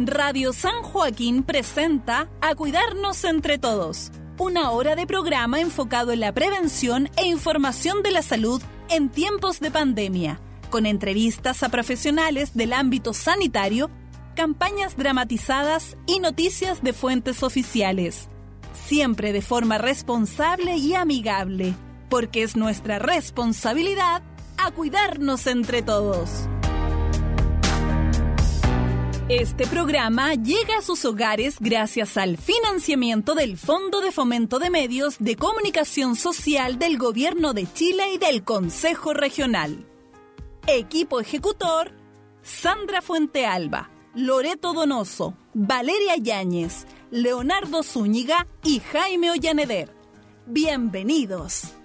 Radio San Joaquín presenta A Cuidarnos entre Todos, una hora de programa enfocado en la prevención e información de la salud en tiempos de pandemia, con entrevistas a profesionales del ámbito sanitario, campañas dramatizadas y noticias de fuentes oficiales. Siempre de forma responsable y amigable, porque es nuestra responsabilidad a cuidarnos entre todos. Este programa llega a sus hogares gracias al financiamiento del Fondo de Fomento de Medios de Comunicación Social del Gobierno de Chile y del Consejo Regional. Equipo ejecutor, Sandra Fuentealba, Loreto Donoso, Valeria Yáñez, Leonardo Zúñiga y Jaime Ollaneder. Bienvenidos.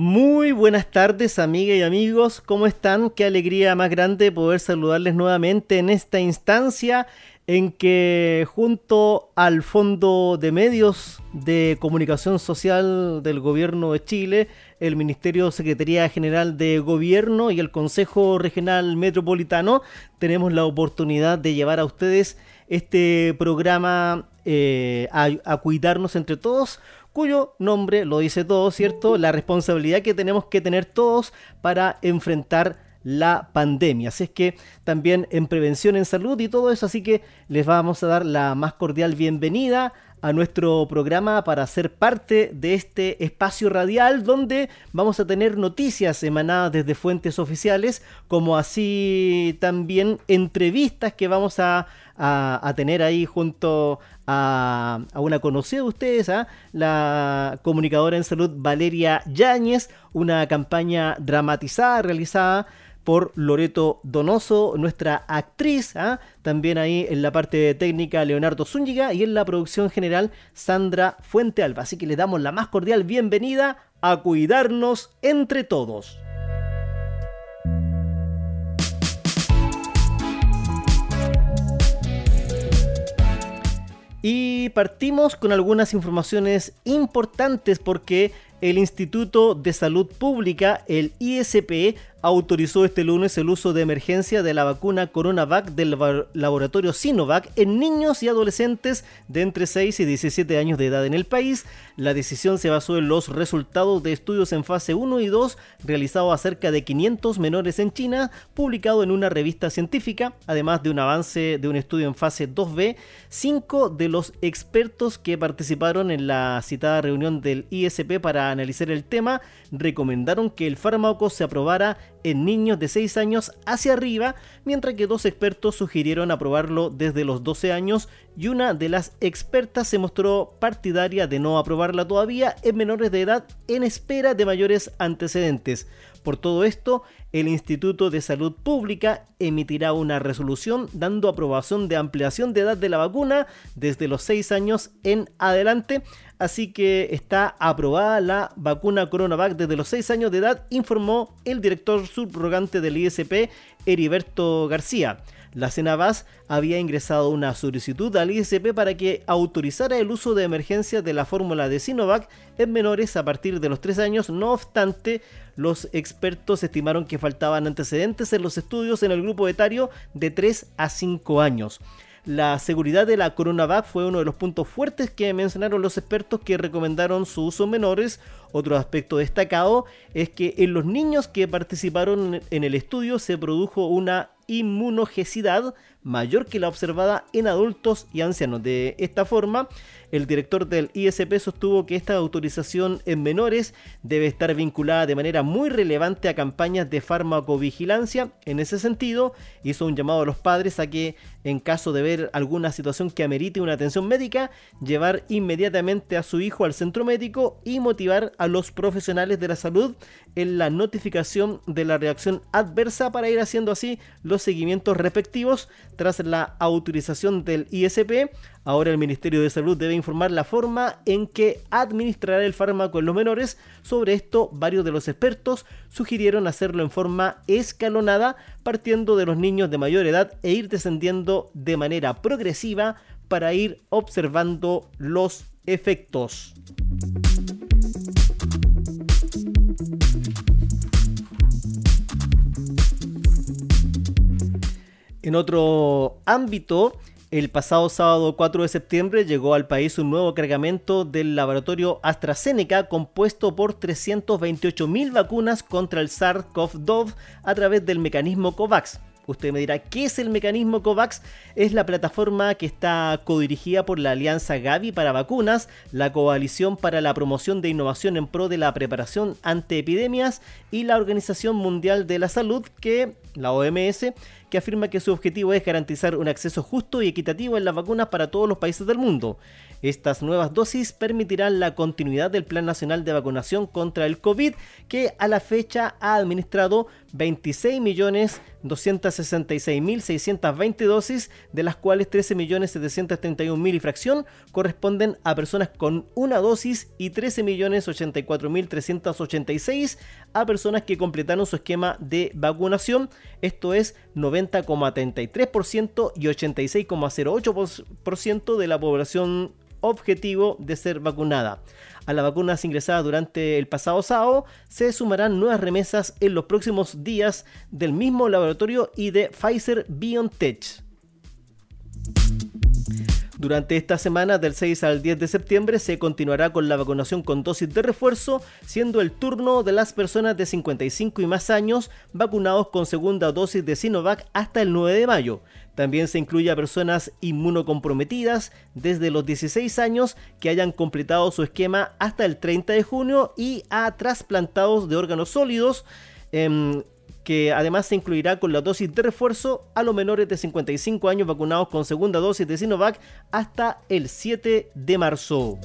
Muy buenas tardes, amigas y amigos. ¿Cómo están? Qué alegría más grande poder saludarles nuevamente en esta instancia en que junto al Fondo de Medios de Comunicación Social del Gobierno de Chile, el Ministerio Secretaría General de Gobierno y el Consejo Regional Metropolitano, tenemos la oportunidad de llevar a ustedes este programa eh, a, a cuidarnos entre todos cuyo nombre lo dice todo, ¿cierto? La responsabilidad que tenemos que tener todos para enfrentar la pandemia. Así es que también en prevención en salud y todo eso, así que les vamos a dar la más cordial bienvenida a nuestro programa para ser parte de este espacio radial donde vamos a tener noticias emanadas desde fuentes oficiales, como así también entrevistas que vamos a, a, tener ahí junto a, una conocida de ustedes, ¿ah? la comunicadora en salud Valeria Yáñez, una campaña dramatizada realizada por Loreto Donoso, nuestra actriz, ¿ah? también ahí en la parte técnica Leonardo Zúñiga y en la producción general Sandra Fuente Alba. Así que le damos la más cordial bienvenida a Cuidarnos entre Todos. Y partimos con algunas informaciones importantes porque el Instituto de Salud Pública, el ISP, autorizó este lunes el uso de emergencia de la vacuna CoronaVac del laboratorio Sinovac en niños y adolescentes de entre 6 y 17 años de edad en el país. La decisión se basó en los resultados de estudios en fase 1 y 2 realizados a cerca de 500 menores en China, publicado en una revista científica, además de un avance de un estudio en fase 2B. Cinco de los expertos que participaron en la citada reunión del ISP para analizar el tema recomendaron que el fármaco se aprobara en niños de 6 años hacia arriba, mientras que dos expertos sugirieron aprobarlo desde los 12 años y una de las expertas se mostró partidaria de no aprobarla todavía en menores de edad en espera de mayores antecedentes. Por todo esto, el Instituto de Salud Pública emitirá una resolución dando aprobación de ampliación de edad de la vacuna desde los 6 años en adelante. Así que está aprobada la vacuna CoronaVac desde los 6 años de edad, informó el director subrogante del ISP, Heriberto García. La Senabas había ingresado una solicitud al ISP para que autorizara el uso de emergencia de la fórmula de Sinovac en menores a partir de los 3 años. No obstante, los expertos estimaron que faltaban antecedentes en los estudios en el grupo etario de 3 a 5 años. La seguridad de la CoronaVac fue uno de los puntos fuertes que mencionaron los expertos que recomendaron su uso en menores. Otro aspecto destacado es que en los niños que participaron en el estudio se produjo una inmunogesidad mayor que la observada en adultos y ancianos. De esta forma, el director del ISP sostuvo que esta autorización en menores debe estar vinculada de manera muy relevante a campañas de farmacovigilancia. En ese sentido, hizo un llamado a los padres a que, en caso de ver alguna situación que amerite una atención médica, llevar inmediatamente a su hijo al centro médico y motivar a los profesionales de la salud en la notificación de la reacción adversa para ir haciendo así los seguimientos respectivos tras la autorización del ISP. Ahora el Ministerio de Salud debe informar la forma en que administrará el fármaco en los menores. Sobre esto, varios de los expertos sugirieron hacerlo en forma escalonada, partiendo de los niños de mayor edad e ir descendiendo de manera progresiva para ir observando los efectos. En otro ámbito, el pasado sábado 4 de septiembre llegó al país un nuevo cargamento del laboratorio AstraZeneca compuesto por 328.000 vacunas contra el SARS-CoV-2 a través del mecanismo COVAX. Usted me dirá, ¿qué es el mecanismo COVAX? Es la plataforma que está codirigida por la Alianza Gavi para Vacunas, la Coalición para la Promoción de Innovación en Pro de la Preparación ante Epidemias y la Organización Mundial de la Salud, que, la OMS, que afirma que su objetivo es garantizar un acceso justo y equitativo en las vacunas para todos los países del mundo. Estas nuevas dosis permitirán la continuidad del Plan Nacional de Vacunación contra el COVID, que a la fecha ha administrado 26.266.620 dosis, de las cuales 13.731.000 y fracción corresponden a personas con una dosis y 13.084.386 a personas que completaron su esquema de vacunación. Esto es 90,33% y 86,08% de la población objetivo de ser vacunada. A las vacunas ingresadas durante el pasado sábado se sumarán nuevas remesas en los próximos días del mismo laboratorio y de Pfizer BioNTech. Durante esta semana, del 6 al 10 de septiembre, se continuará con la vacunación con dosis de refuerzo, siendo el turno de las personas de 55 y más años vacunados con segunda dosis de Sinovac hasta el 9 de mayo. También se incluye a personas inmunocomprometidas desde los 16 años que hayan completado su esquema hasta el 30 de junio y a trasplantados de órganos sólidos. Em, que además se incluirá con la dosis de refuerzo a los menores de 55 años vacunados con segunda dosis de Sinovac hasta el 7 de marzo.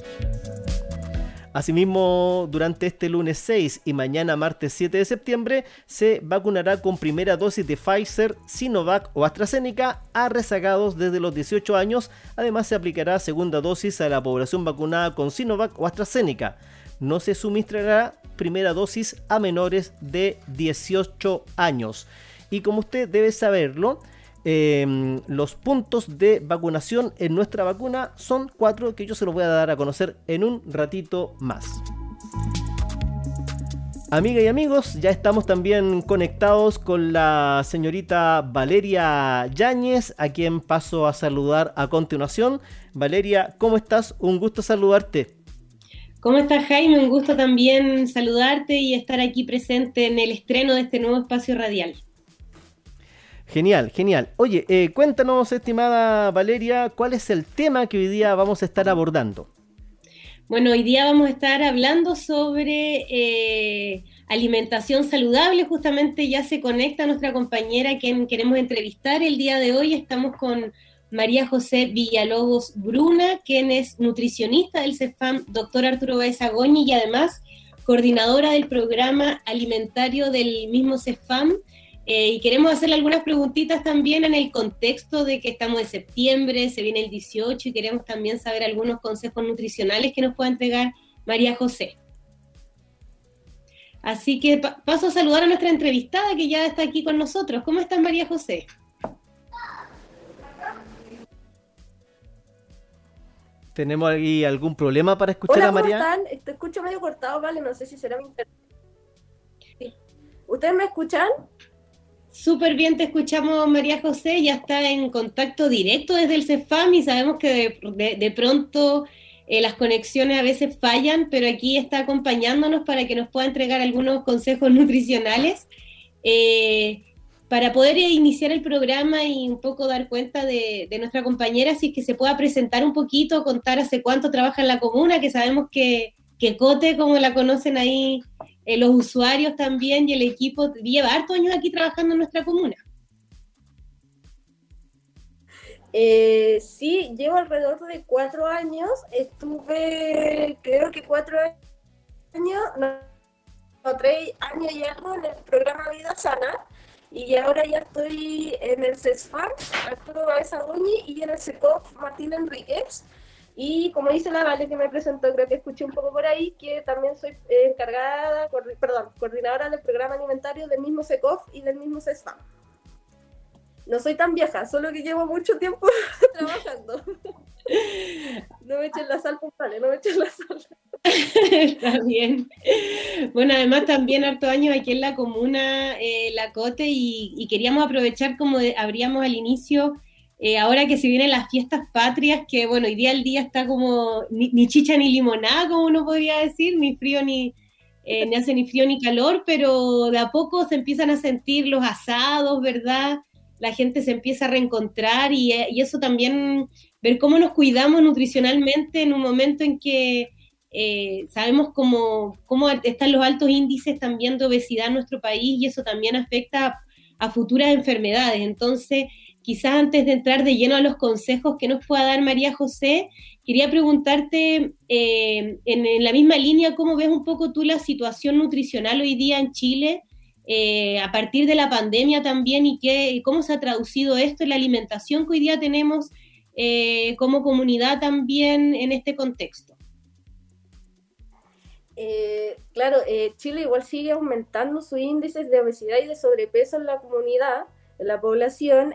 Asimismo, durante este lunes 6 y mañana martes 7 de septiembre, se vacunará con primera dosis de Pfizer, Sinovac o AstraZeneca a rezagados desde los 18 años. Además, se aplicará segunda dosis a la población vacunada con Sinovac o AstraZeneca. No se suministrará primera dosis a menores de 18 años. Y como usted debe saberlo, em, los puntos de vacunación en nuestra vacuna son cuatro que yo se los voy a dar a conocer en un ratito más. Amiga y amigos, ya estamos también conectados con la señorita Valeria Yáñez, a quien paso a saludar a continuación. Valeria, ¿cómo estás? Un gusto saludarte. ¿Cómo estás, Jaime? Un gusto también saludarte y estar aquí presente en el estreno de este nuevo espacio radial. Genial, genial. Oye, eh, cuéntanos, estimada Valeria, ¿cuál es el tema que hoy día vamos a estar abordando? Bueno, hoy día vamos a estar hablando sobre eh, alimentación saludable. Justamente ya se conecta nuestra compañera quien queremos entrevistar el día de hoy. Estamos con María José Villalobos Bruna, quien es nutricionista del CEFAM, doctor Arturo Baez Agoñi y además coordinadora del programa alimentario del mismo CEFAM. Eh, y queremos hacerle algunas preguntitas también en el contexto de que estamos en septiembre, se viene el 18 y queremos también saber algunos consejos nutricionales que nos pueda entregar María José. Así que paso a saludar a nuestra entrevistada que ya está aquí con nosotros. ¿Cómo estás, María José? ¿Tenemos ahí algún problema para escuchar a María? ¿cómo están? Te escucho medio cortado, vale, no sé si será mi internet. ¿Ustedes me escuchan? Súper bien, te escuchamos María José, ya está en contacto directo desde el CEFAM y sabemos que de, pronto eh, las conexiones a veces fallan, pero aquí está acompañándonos para que nos pueda entregar algunos consejos nutricionales. Eh, para poder iniciar el programa y un poco dar cuenta de, nuestra compañera, si es que se pueda presentar un poquito, contar hace cuánto trabaja en la comuna, que sabemos que, que Cote, como la conocen ahí eh, los usuarios también y el equipo, lleva hartos años aquí trabajando en nuestra comuna. Eh, sí, llevo alrededor de cuatro años, estuve creo que cuatro años, no, tres años y algo en el programa Vida Sana, y ahora ya estoy en el CESFAM, Arturo Baeza y en el SECOF Martín Enríquez. Y como dice la Vale que me presentó, creo que escuché un poco por ahí, que también soy encargada, perdón, coordinadora del programa alimentario del mismo SECOF y del mismo CESFAM. No soy tan vieja, solo que llevo mucho tiempo trabajando. No me echen la sal, vale, no me echen la sal. Está bien. Bueno, además también harto años aquí en la comuna eh, La Cote y, queríamos aprovechar como abríamos al inicio, eh, ahora que se vienen las fiestas patrias, que bueno, hoy día el día está como ni, chicha ni limonada, como uno podría decir, ni frío ni, eh, ni hace ni frío ni calor, pero de a poco se empiezan a sentir los asados, ¿verdad? La gente se empieza a reencontrar y, y eso también ver cómo nos cuidamos nutricionalmente en un momento en que eh, sabemos cómo, cómo, están los altos índices también de obesidad en nuestro país y eso también afecta a, futuras enfermedades. Entonces, quizás antes de entrar de lleno a los consejos que nos pueda dar María José, quería preguntarte eh, en, la misma línea, ¿cómo ves un poco tú la situación nutricional hoy día en Chile? Eh, a partir de la pandemia también y qué, cómo se ha traducido esto en la alimentación que hoy día tenemos eh, como comunidad también en este contexto? Claro, Chile igual sigue aumentando sus índices de obesidad y de sobrepeso en la comunidad, la población,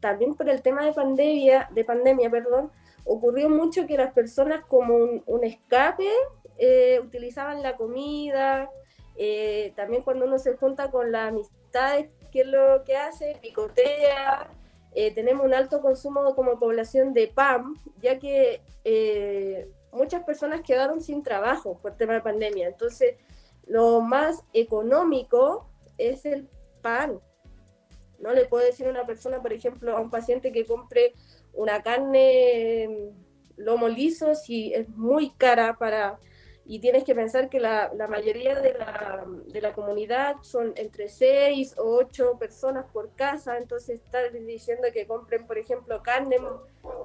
también por el tema de pandemia, de pandemia, perdón, ocurrió mucho que las personas como un, escape utilizaban la comida, también cuando uno se junta con las amistades, ¿qué es lo que hace? Picotea, eh, tenemos un alto consumo como población de pan, ya que eh, muchas personas quedaron sin trabajo por tema de pandemia. Entonces, lo más económico es el pan. No le puedo decir a una persona, por ejemplo, a un paciente que compre una carne lomo liso si es muy cara para y tienes que pensar que la, la mayoría de la, de la, comunidad son entre 6 o 8 personas por casa, entonces estar diciendo que compren, por ejemplo, carne,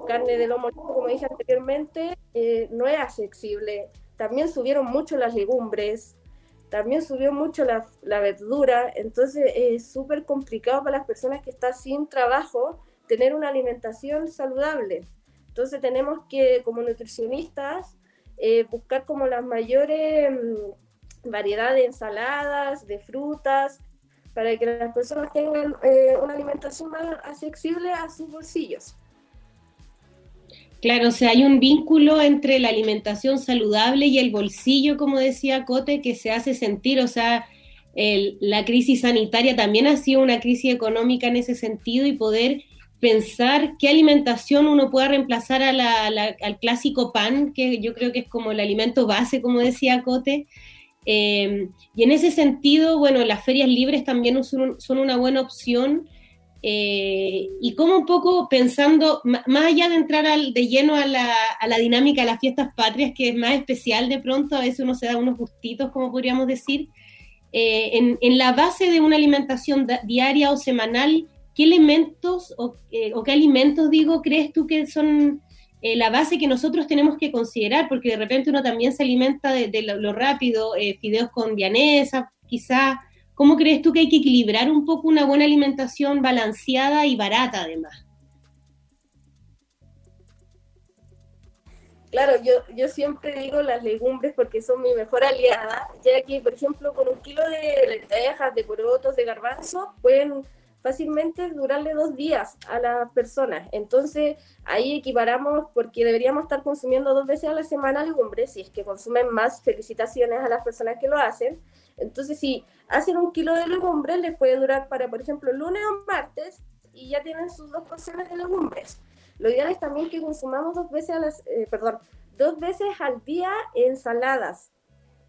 carne de lomo, como dije anteriormente, eh, no es accesible. También subieron mucho las legumbres, también subió mucho la, la verdura, entonces es súper complicado para las personas que están sin trabajo tener una alimentación saludable. Entonces tenemos que, como nutricionistas, eh, buscar como las mayores mm, variedades de ensaladas, de frutas, para que las personas tengan eh, una alimentación más accesible a sus bolsillos. Claro, o sea, hay un vínculo entre la alimentación saludable y el bolsillo, como decía Cote, que se hace sentir, o sea, la crisis sanitaria también ha sido una crisis económica en ese sentido y poder pensar qué alimentación uno pueda reemplazar al clásico pan, que yo creo que es como el alimento base, como decía Cote. Eh, y en ese sentido, bueno, las ferias libres también son, una buena opción. Eh, y como un poco pensando, más allá de entrar de lleno a la, dinámica de las fiestas patrias, que es más especial de pronto, a veces uno se da unos gustitos, como podríamos decir, eh, en, en, la base de una alimentación diaria o semanal, ¿qué elementos eh, o, qué alimentos, digo, crees tú que son eh, la base que nosotros tenemos que considerar? Porque de repente uno también se alimenta de, lo, rápido, eh, fideos con vianesa, quizá. ¿Cómo crees tú que hay que equilibrar un poco una buena alimentación balanceada y barata además? Claro, yo, yo siempre digo las legumbres porque son mi mejor aliada, ya que, por ejemplo, con un kilo de lentejas, de porotos, de garbanzo, pueden fácilmente durarle dos días a las personas. Entonces, ahí equiparamos porque deberíamos estar consumiendo dos veces a la semana legumbres, si es que consumen más, felicitaciones a las personas que lo hacen. Entonces, si hacen un kilo de legumbres, les puede durar para, por ejemplo, lunes o martes y ya tienen sus dos porciones de legumbres. Lo ideal es también que consumamos dos veces a las, eh, perdón, dos veces al día ensaladas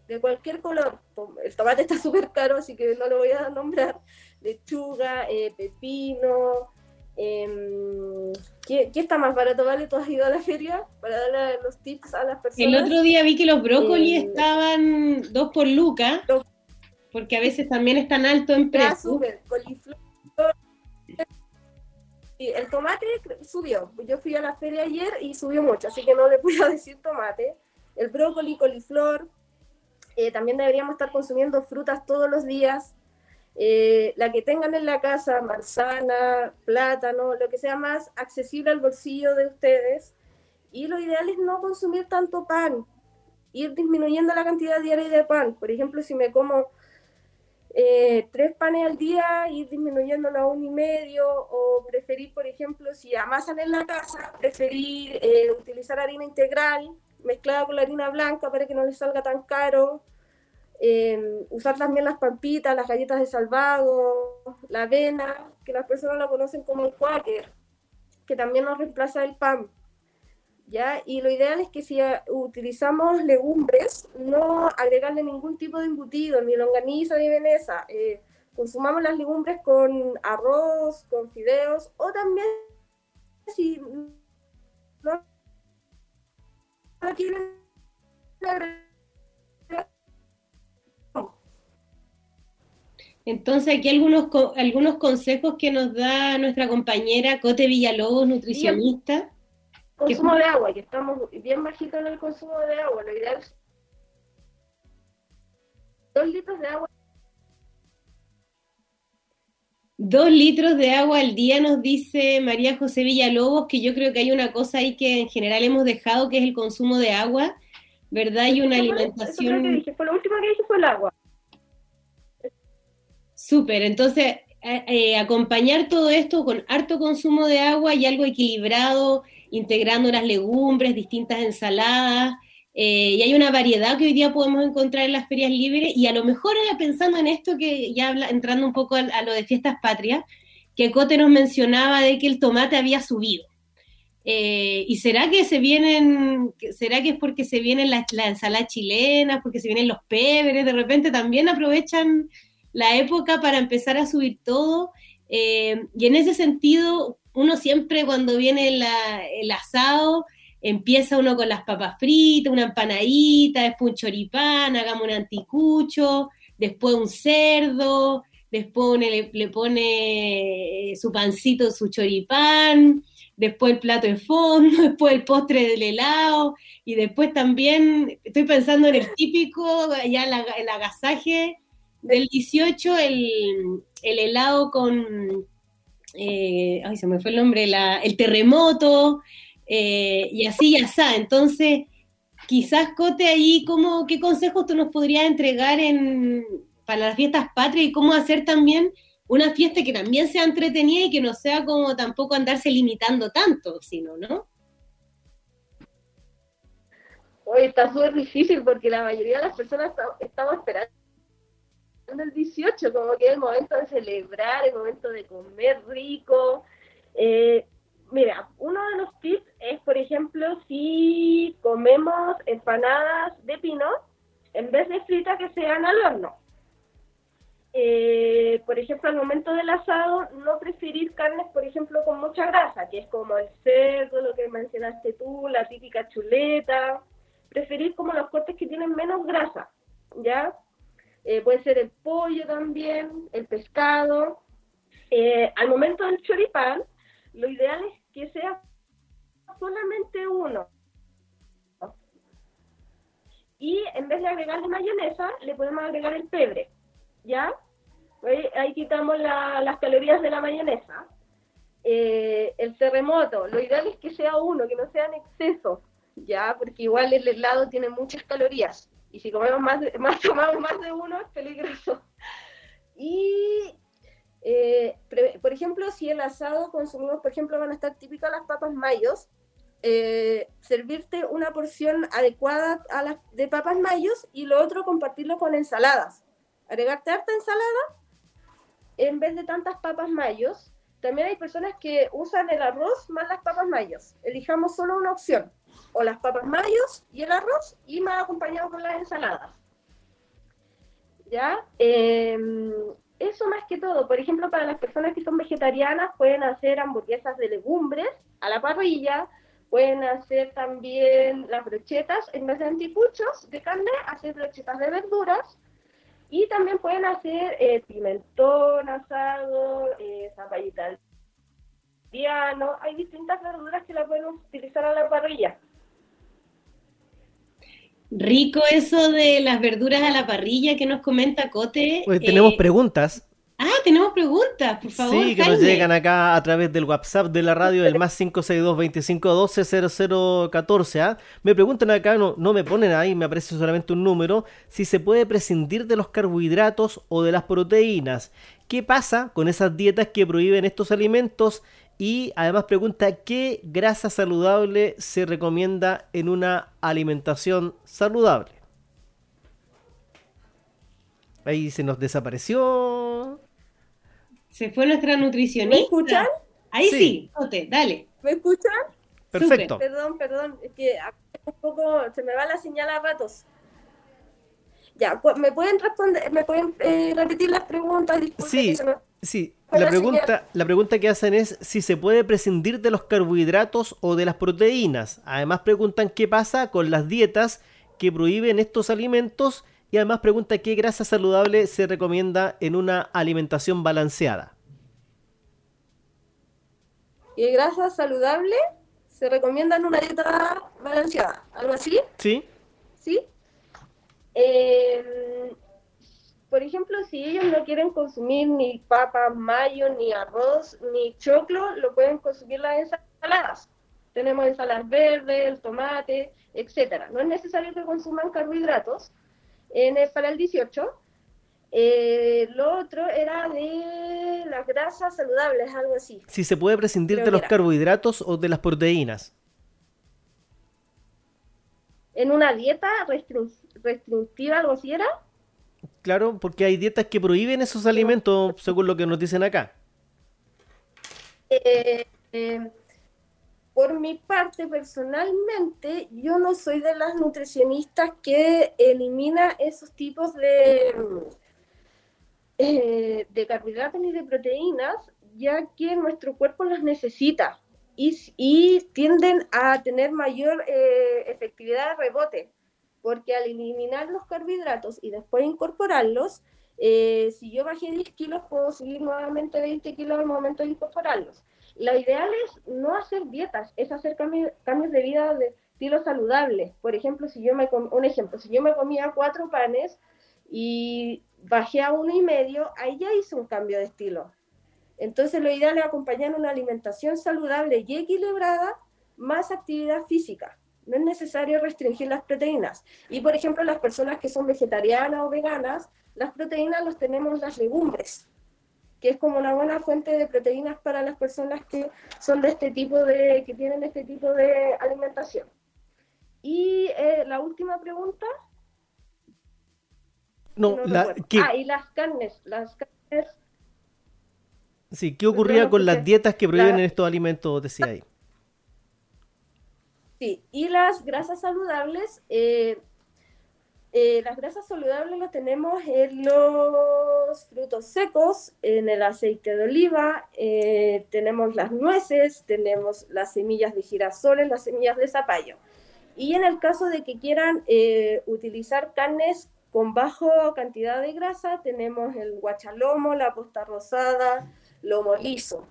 de cualquier color. El tomate está súper caro, así que no lo voy a nombrar. Lechuga, eh, pepino. Em, ¿qué, está más barato, Vale? ¿Tú has ido a la feria para darle los tips a las personas? El otro día vi que los brócolis eh, estaban dos por lucas, porque a veces también están alto en precio. el tomate subió. Yo fui a la feria ayer y subió mucho, así que no le puedo decir tomate. El brócoli, coliflor, eh, también deberíamos estar consumiendo frutas todos los días. Eh, la que tengan en la casa, manzana, plátano, lo que sea más accesible al bolsillo de ustedes. Y lo ideal es no consumir tanto pan, ir disminuyendo la cantidad diaria de pan. Por ejemplo, si me como eh, tres panes al día, ir disminuyéndolo a un y medio, o preferir, por ejemplo, si amasan en la casa, preferir eh, utilizar harina integral mezclada con la harina blanca para que no les salga tan caro. Eh, usar también las pampitas, las galletas de salvado, la avena, que las personas la conocen como el quaker, que también nos reemplaza el pan. ¿ya? Y lo ideal es que si utilizamos legumbres, no agregarle ningún tipo de embutido, ni longaniza ni veneza. Eh, consumamos las legumbres con arroz, con fideos, o también si no tienen entonces, aquí algunos, algunos consejos que nos da nuestra compañera Cote Villalobos, nutricionista. Consumo de agua, que estamos bien bajitos en el consumo de agua. Lo ideal es dos litros de agua. Dos litros de agua al día nos dice María José Villalobos, que yo creo que hay una cosa ahí que en general hemos dejado, que es el consumo de agua, ¿verdad? Y una alimentación... Fue lo, dije, fue lo último que dije fue el agua. Súper, entonces eh, acompañar todo esto con harto consumo de agua y algo equilibrado, integrando las legumbres, distintas ensaladas, eh, y hay una variedad que hoy día podemos encontrar en las ferias libres, y a lo mejor pensando en esto que ya habla, entrando un poco a, lo de fiestas patrias, que Cote nos mencionaba de que el tomate había subido. Eh, ¿Y será que se vienen, será que es porque se vienen las la ensaladas chilenas, porque se vienen los pebres, de repente también aprovechan la época para empezar a subir todo? Eh, y en ese sentido, uno siempre cuando viene el asado, empieza uno con las papas fritas, una empanadita, después un choripán, hagamos un anticucho, después un cerdo, después le, pone su pancito, su choripán, después el plato de fondo, después el postre del helado, y después también estoy pensando en el típico, ya el, agasaje del 18, el, el helado con eh, ay, se me fue el nombre, el terremoto, eh, y así ya está. Entonces, quizás, Cote, ahí, ¿cómo, ¿qué consejos tú nos podrías entregar en, para las fiestas patrias y cómo hacer también una fiesta que también sea entretenida y que no sea como tampoco andarse limitando tanto, sino, ¿no? Hoy está súper difícil porque la mayoría de las personas estamos esperando el 18, como que es el momento de celebrar, el momento de comer rico. Eh, mira, uno de los tips es, por ejemplo, si comemos empanadas de pino, en vez de fritas que sean al horno. Eh, por ejemplo, al momento del asado, no preferir carnes, por ejemplo, con mucha grasa, que es como el cerdo, lo que mencionaste tú, la típica chuleta. Preferir como los cortes que tienen menos grasa, ¿ya? Eh, puede ser el pollo también, el pescado. Eh, al momento del choripán, lo ideal es que sea solamente uno. Y en vez de agregarle mayonesa, le podemos agregar el pebre. ¿Ya? Ahí, quitamos las calorías de la mayonesa. Eh, el terremoto, lo ideal es que sea uno, que no sea en exceso, ¿ya? Porque igual el helado tiene muchas calorías y si comemos más, más tomamos más de uno es peligroso. Y, eh, por ejemplo, si el asado consumimos, por ejemplo, van a estar típicas las papas mayos, eh, servirte una porción adecuada de papas mayos y lo otro compartirlo con ensaladas. Agregarte harta ensalada en vez de tantas papas mayos. También hay personas que usan el arroz más las papas mayos. Elijamos solo una opción o las papas mayos y el arroz y más acompañado con las ensaladas. ¿Ya? Em, eso más que todo. Por ejemplo, para las personas que son vegetarianas pueden hacer hamburguesas de legumbres a la parrilla, pueden hacer también las brochetas, en vez de anticuchos de carne, hacer brochetas de verduras. Y también pueden hacer eh, pimentón asado, eh, zapallita. Hay distintas verduras que la pueden utilizar a la parrilla. Rico eso de las verduras a la parrilla que nos comenta Cote. Pues tenemos preguntas. Ah, tenemos preguntas, por favor. Sí, que nos llegan acá a través del WhatsApp de la radio, el más 562-2512-0014. ¿ah? Me preguntan acá, no, no me ponen ahí, me aparece solamente un número, si se puede prescindir de los carbohidratos o de las proteínas. ¿Qué pasa con esas dietas que prohíben estos alimentos? Y además pregunta, ¿qué grasa saludable se recomienda en una alimentación saludable? Ahí se nos desapareció. Se fue nuestra nutricionista. ¿Me escuchan? Ahí sí, sí dale. ¿Me escuchan? Perfecto. Perdón, perdón, es que un poco se me va la señal a ratos. Ya, ¿me pueden responder, me pueden eh, repetir las preguntas? sí, sí. La pregunta, la pregunta que hacen es si se puede prescindir de los carbohidratos o de las proteínas. Además preguntan qué pasa con las dietas que prohíben estos alimentos y además pregunta qué grasa saludable se recomienda en una alimentación balanceada. ¿Qué grasa saludable se recomienda en una dieta balanceada? ¿Algo así? Sí. ¿Sí? Eh, por ejemplo, si ellos no quieren consumir ni papas, mayo, ni arroz, ni choclo, lo pueden consumir las ensaladas. Tenemos ensaladas verdes, el tomate, etcétera. No es necesario que consuman carbohidratos, en el, para el 18. Eh, lo otro era de las grasas saludables, algo así. Si se puede prescindir de los carbohidratos o de las proteínas. En una dieta restrictiva, algo así era. Claro, porque hay dietas que prohíben esos alimentos, según lo que nos dicen acá. Eh, eh, por mi parte, personalmente, yo no soy de las nutricionistas que elimina esos tipos de, eh, de carbohidratos ni de proteínas, ya que nuestro cuerpo las necesita y, tienden a tener mayor efectividad de rebote, porque al eliminar los carbohidratos y después incorporarlos, eh, si yo bajé 10 kilos, puedo subir nuevamente 20 kilos al momento de incorporarlos. Lo ideal es no hacer dietas, es hacer cambios, de vida de estilo saludable. Por ejemplo, si yo me un ejemplo, si yo me comía cuatro panes y bajé a uno y medio, ahí ya hice un cambio de estilo. Entonces, lo ideal es acompañar una alimentación saludable y equilibrada más actividad física. No es necesario restringir las proteínas. Y, por ejemplo, las personas que son vegetarianas o veganas, las proteínas las tenemos en las legumbres que es como una buena fuente de proteínas para las personas que son de este tipo de, que tienen este tipo de alimentación. Y eh, la última pregunta. No, la, Ah, y las carnes, las carnes. Sí, ¿qué ocurría con las dietas que prohíben estos alimentos, decía ahí? Sí, y las grasas saludables, eh, eh, las grasas saludables las tenemos en los frutos secos, en el aceite de oliva, eh, tenemos las nueces, tenemos las semillas de girasoles, las semillas de zapallo. Y en el caso de que quieran eh, utilizar carnes con baja cantidad de grasa, tenemos el guachalomo, la posta rosada, lomo liso.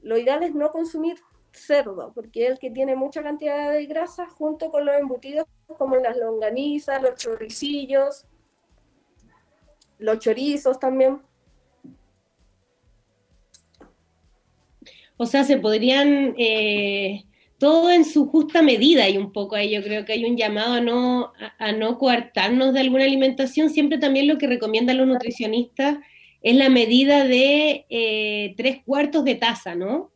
Lo ideal es no consumir cerdo, porque es el que tiene mucha cantidad de grasa junto con los embutidos como las longanizas, los choricillos, los chorizos también. O sea, se podrían, eh, todo en su justa medida y un poco ahí yo creo que hay un llamado a no, a, no coartarnos de alguna alimentación. Siempre también lo que recomiendan los nutricionistas es la medida de eh, tres cuartos de taza, ¿no?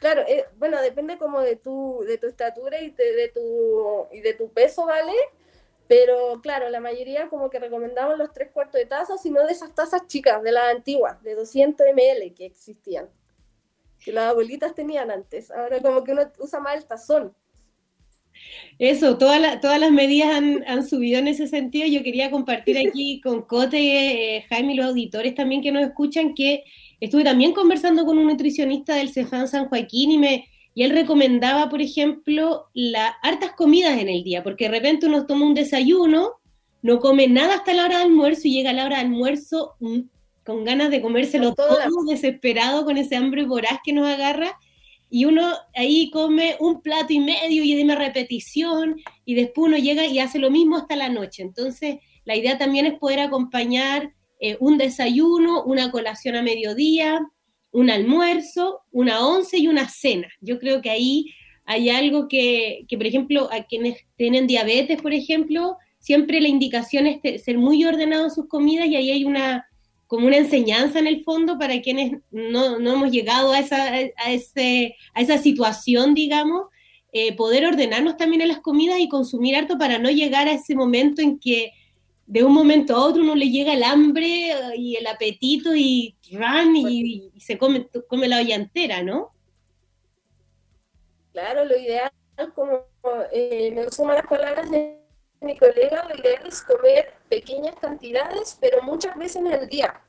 Claro, eh, bueno, depende como de tu, de tu estatura y de, tu, y de tu peso, ¿vale? Pero claro, la mayoría como que recomendamos los tres cuartos de taza, sino de esas tazas chicas, de las antiguas, de 200 ml que existían, que las abuelitas tenían antes. Ahora como que uno usa más el tazón. Eso, todas, todas las medidas han, han, subido en ese sentido. Yo quería compartir aquí con Cote, eh, Jaime y los auditores también que nos escuchan que Estuve también conversando con un nutricionista del Cefán San Joaquín y, me, y él recomendaba, por ejemplo, las hartas comidas en el día, porque de repente uno toma un desayuno, no come nada hasta la hora de almuerzo y llega la hora de almuerzo mm, con ganas de comérselo todo, desesperado con ese hambre voraz que nos agarra. Y uno ahí come un plato y medio y de repetición y después uno llega y hace lo mismo hasta la noche. Entonces, la idea también es poder acompañar eh, un desayuno, una colación a mediodía, un almuerzo, una once y una cena. Yo creo que ahí hay algo que, que por ejemplo, a quienes tienen diabetes, por ejemplo, siempre la indicación es ser muy ordenado en sus comidas y ahí hay una como una enseñanza en el fondo para quienes no, no hemos llegado a esa, a, ese, a esa situación, digamos, eh, poder ordenarnos también en las comidas y consumir harto para no llegar a ese momento en que de un momento a otro uno le llega el hambre y el apetito y ran y, se come, come la olla entera, ¿no? Claro, lo ideal, como eh, me suman las palabras de mi colega, lo ideal es comer pequeñas cantidades, pero muchas veces en el día.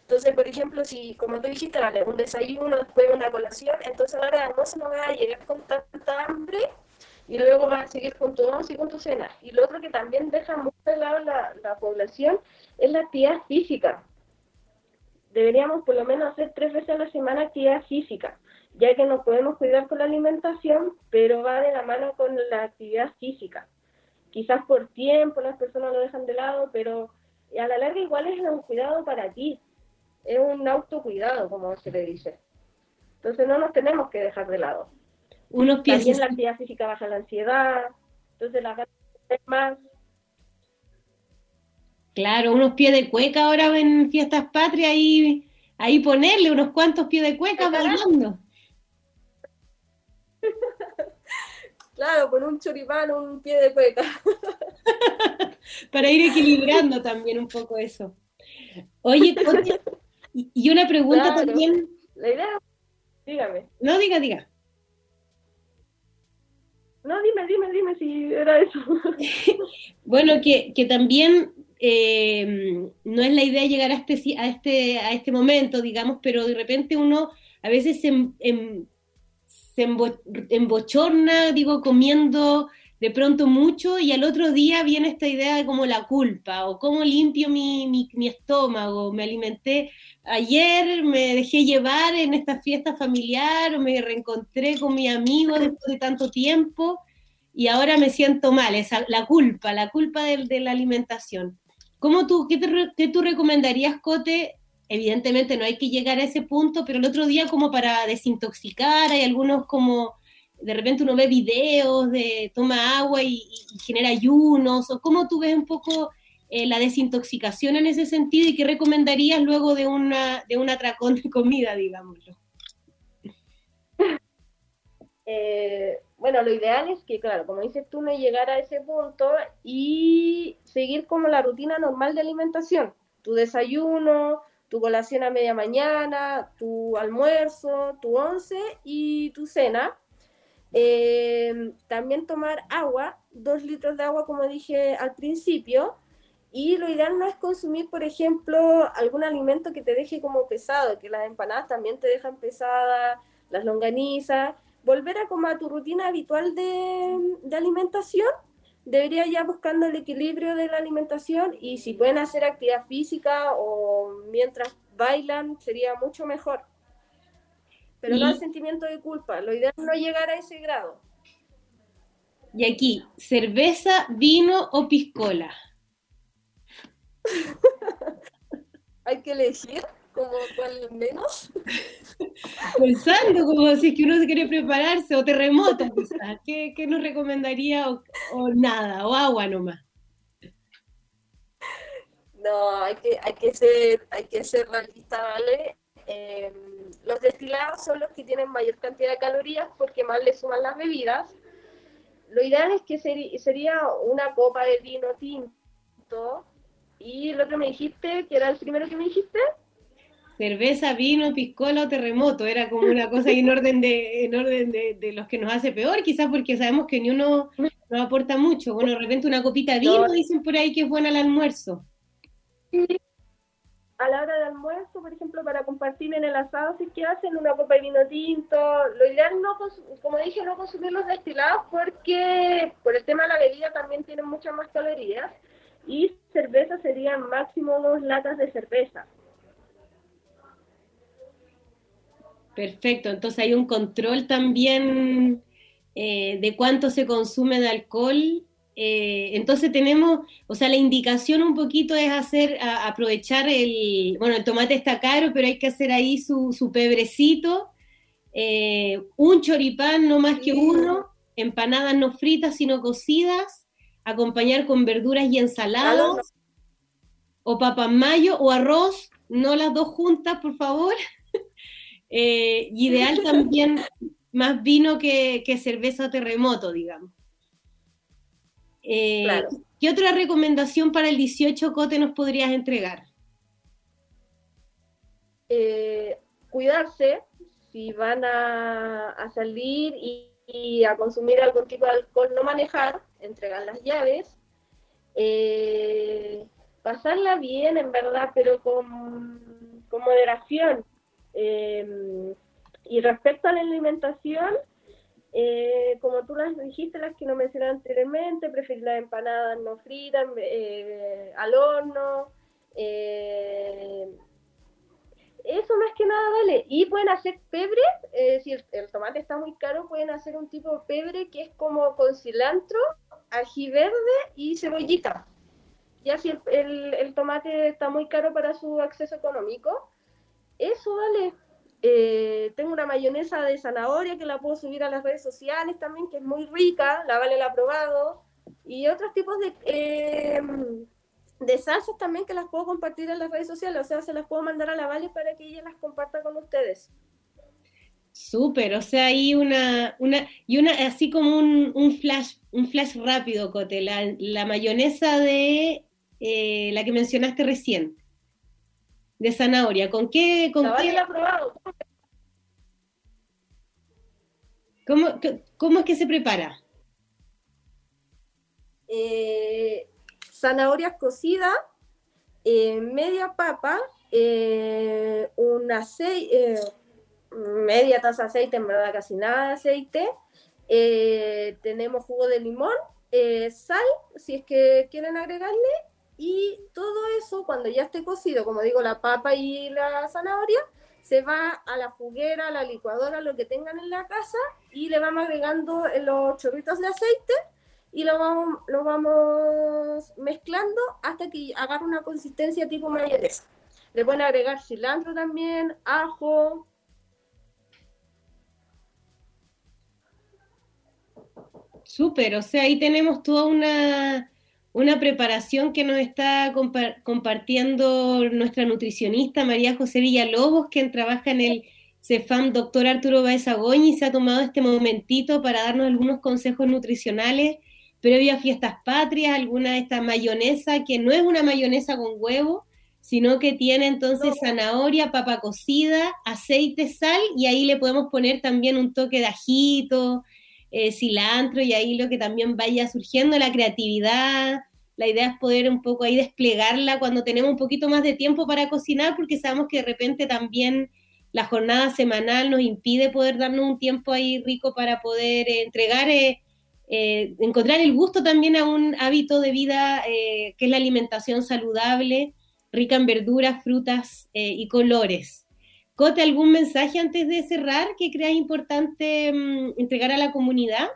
Entonces, por ejemplo, si, como tú dijiste, vale, un desayuno, después una colación, entonces ahora la almuerzo no va a llegar con tanta hambre y luego va a seguir tu once y con tu cena. Y lo otro que también deja muy de lado la, la población es la actividad física. Deberíamos por lo menos hacer tres veces a la semana actividad física, ya que nos podemos cuidar con la alimentación, pero va de la mano con la actividad física quizás por tiempo las personas lo dejan de lado, pero a la larga igual es un cuidado para ti, es un autocuidado, como se le dice. Entonces no nos tenemos que dejar de lado. Unos También la actividad física baja la ansiedad, entonces la ganas más. Claro, unos pies de cueca ahora en fiestas patrias y ahí ponerle unos cuantos pies de cueca bailando. Claro, con un choripán, un pie de cueca. Para ir equilibrando también un poco eso. Oye, y una pregunta también. La idea, dígame. No, diga, diga. No, dime, dime, dime si era eso. bueno, que, que también eh, no es la idea llegar a este, a, este, a este momento, digamos, pero de repente uno a veces se, en, se embochorna, digo, comiendo de pronto mucho y al otro día viene esta idea de como la culpa o cómo limpio mi, mi, estómago, me alimenté ayer, me dejé llevar en esta fiesta familiar o me reencontré con mi amigo después de tanto tiempo y ahora me siento mal, esa, la culpa, la culpa de, de la alimentación. ¿Cómo tú, qué, te, qué tú recomendarías, Cote, evidentemente no hay que llegar a ese punto, pero el otro día como para desintoxicar, hay algunos como, de repente uno ve videos de toma agua y, genera ayunos, o cómo tú ves un poco eh, la desintoxicación en ese sentido y qué recomendarías luego de, una, de un atracón de comida, digámoslo. Eh, bueno, lo ideal es que, claro, como dices tú, no llegar a ese punto y seguir como la rutina normal de alimentación. Tu desayuno, tu colación a media mañana, tu almuerzo, tu once y tu cena. Eh, también tomar agua, dos litros de agua como dije al principio. Y lo ideal no es consumir, por ejemplo, algún alimento que te deje como pesado, que las empanadas también te dejan pesadas, las longanizas. Volver a como tu rutina habitual de, de alimentación debería ya buscando el equilibrio de la alimentación y si pueden hacer actividad física o mientras bailan sería mucho mejor. Pero no el sentimiento de culpa, lo ideal es no llegar a ese grado. Y aquí, cerveza, vino o piscola. Hay que elegir como cuál menos. Pensando como si es que uno se quiere prepararse, o terremoto quizás, ¿qué, qué nos recomendaría? O, nada, o agua nomás. No, hay que, hay que ser, hay que ser realista, ¿vale? Em, los destilados son los que tienen mayor cantidad de calorías porque más le suman las bebidas. Lo ideal es que sería una copa de vino tinto. Y lo que me dijiste, que era el primero que me dijiste cerveza, vino, piscola o terremoto. Era como una cosa en orden de, en orden de, los que nos hace peor, quizás porque sabemos que ni uno nos aporta mucho. Bueno, de repente una copita de vino, dicen por ahí que es buena al almuerzo. A la hora del almuerzo, por ejemplo, para compartir en el asado, si que hacen una copa de vino tinto. Lo ideal, no como dije, no consumir los destilados porque por el tema de la bebida también tienen muchas más calorías. Y cerveza serían máximo dos latas de cerveza. Perfecto, entonces hay un control también eh, de cuánto se consume de alcohol Eh, entonces tenemos, o sea, la indicación un poquito es hacer, aprovechar el, bueno, el tomate está caro, pero hay que hacer ahí su, su pebrecito, eh, un choripán, no más que uno, empanadas no fritas, sino cocidas, acompañar con verduras y ensaladas, o papas mayo, o arroz, no las dos juntas, por favor. Eh, ideal también más vino que, que cerveza terremoto, digamos. Eh, ¿Qué otra recomendación para el 18 Cote nos podrías entregar? Eh, cuidarse si van a, salir y, a consumir algún tipo de alcohol, no manejar, entregar las llaves, eh, pasarla bien en verdad, pero con, con moderación. y respecto a la alimentación, eh, como tú las dijiste, las que no mencioné anteriormente, preferir las empanadas no fritas, eh, al horno. Eh, eso más que nada vale. Y pueden hacer pebre, si el, tomate está muy caro, pueden hacer un tipo de pebre que es como con cilantro, ají verde y cebollita. Ya si el, el tomate está muy caro para su acceso económico, eso vale. Eh, tengo una mayonesa de zanahoria que la puedo subir a las redes sociales también, que es muy rica, la Vale la ha probado. Y otros tipos de, eh, de salsas también que las puedo compartir en las redes sociales, o sea, se las puedo mandar a la Vale para que ella las comparta con ustedes. Súper, o sea, hay una, una, y una, así como un, flash, un flash rápido, Cote, la, mayonesa de eh, la que mencionaste recién de zanahoria. ¿Con qué? Con qué? La probado. ¿Cómo, ¿Cómo, es que se prepara? Eh, zanahorias cocidas, eh, media papa, eh, un aceite, media taza de aceite, en verdad casi nada de aceite. tenemos jugo de limón, sal, si es que quieren agregarle, y todo eso, cuando ya esté cocido, como digo, la papa y la zanahoria, se va a la juguera, a la licuadora, lo que tengan en la casa, y le vamos agregando los chorritos de aceite y lo vamos, lo vamos mezclando hasta que agarre una consistencia tipo mayonesa. Le pueden agregar cilantro también, ajo. Súper, o sea, ahí tenemos toda una, una preparación que nos está compartiendo nuestra nutricionista María José Villalobos, quien trabaja en el CEFAM doctor Arturo Baez y se ha tomado este momentito para darnos algunos consejos nutricionales previo a fiestas patrias, alguna de esta mayonesa, que no es una mayonesa con huevo, sino que tiene entonces zanahoria, papa cocida, aceite, sal, y ahí le podemos poner también un toque de ajito, eh, cilantro y ahí lo que también vaya surgiendo, la creatividad. La idea es poder un poco ahí desplegarla cuando tenemos un poquito más de tiempo para cocinar, porque sabemos que de repente también la jornada semanal nos impide poder darnos un tiempo ahí rico para poder eh, entregar, eh, encontrar el gusto también a un hábito de vida que es la alimentación saludable, rica en verduras, frutas y colores. Cote, ¿algún mensaje antes de cerrar que creas importante mm, entregar a la comunidad?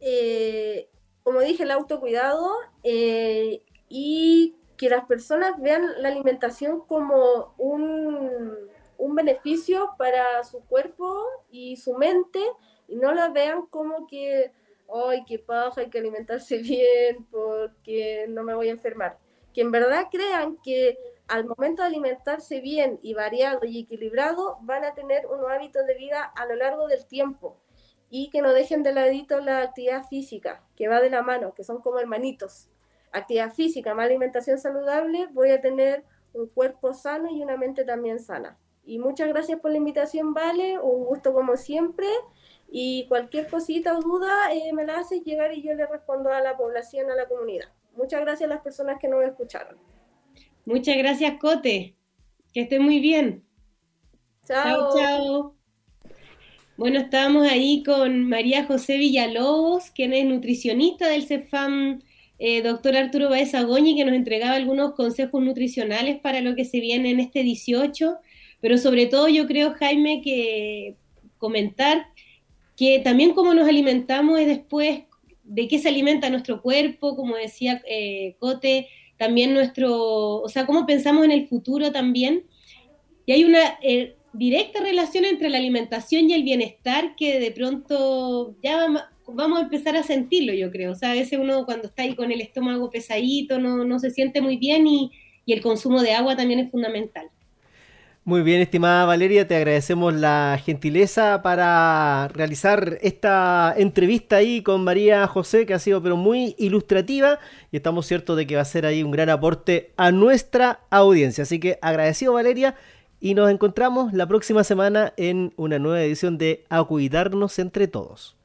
Eh, como dije, el autocuidado eh, y que las personas vean la alimentación como un, un beneficio para su cuerpo y su mente y no la vean como que, ay, qué paja, hay que alimentarse bien porque no me voy a enfermar. Que en verdad crean que al momento de alimentarse bien y variado y equilibrado, van a tener unos hábitos de vida a lo largo del tiempo y que no dejen de ladito la actividad física, que va de la mano, que son como hermanitos. Actividad física, más alimentación saludable, voy a tener un cuerpo sano y una mente también sana. Y muchas gracias por la invitación, Vale, un gusto como siempre. Y cualquier cosita o duda eh, me la haces llegar y yo le respondo a la población, a la comunidad. Muchas gracias a las personas que nos escucharon. Muchas gracias, Cote. Que esté muy bien. Chao. Chao, Bueno, estábamos ahí con María José Villalobos, quien es nutricionista del CEFAM, eh, doctor Arturo Baez Agoñi, que nos entregaba algunos consejos nutricionales para lo que se viene en este 18. Pero sobre todo yo creo, Jaime, que comentar que también como nos alimentamos es después de qué se alimenta nuestro cuerpo, como decía eh, Cote, también nuestro, o sea, cómo pensamos en el futuro también. Y hay una eh, directa relación entre la alimentación y el bienestar que de pronto ya vamos a empezar a sentirlo, yo creo. O sea, a veces uno cuando está ahí con el estómago pesadito no, no se siente muy bien y, y el consumo de agua también es fundamental. Muy bien, estimada Valeria, te agradecemos la gentileza para realizar esta entrevista ahí con María José, que ha sido pero muy ilustrativa y estamos ciertos de que va a ser ahí un gran aporte a nuestra audiencia. Así que agradecido Valeria y nos encontramos la próxima semana en una nueva edición de A Cuidarnos entre Todos.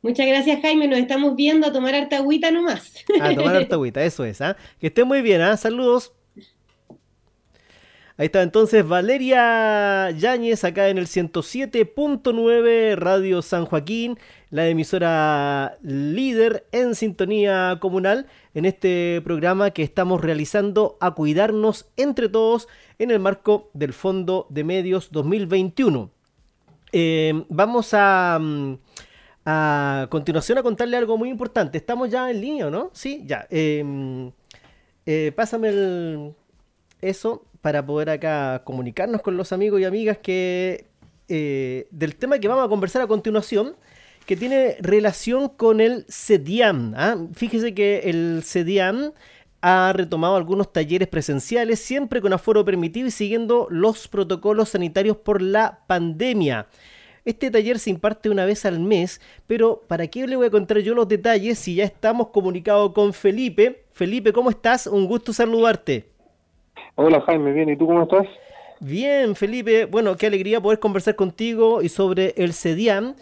Muchas gracias Jaime, nos estamos viendo a tomar harta agüita nomás. A tomar harta agüita, eso es. ¿ah? Que estén muy bien, ¿ah? saludos. Ahí está entonces Valeria Yáñez acá en el 107.9 Radio San Joaquín, la emisora líder en sintonía comunal en este programa que estamos realizando a cuidarnos entre todos en el marco del Fondo de Medios 2021. Eh, vamos a, mm, a continuación a contarle algo muy importante. Estamos ya en línea, ¿no? Sí, ya. Eh, mm, eh, pásame el, eso para poder acá comunicarnos con los amigos y amigas que eh, del tema que vamos a conversar a continuación, que tiene relación con el CEDIAM. ¿ah? Fíjese que el CEDIAM ha retomado algunos talleres presenciales, siempre con aforo permitido y siguiendo los protocolos sanitarios por la pandemia. Este taller se imparte una vez al mes, pero ¿para qué le voy a contar yo los detalles si ya estamos comunicados con Felipe? Felipe, ¿cómo estás? Un gusto saludarte. Hola Jaime, bien, ¿y tú cómo estás? Bien, Felipe, bueno, qué alegría poder conversar contigo y sobre el CEDIAN.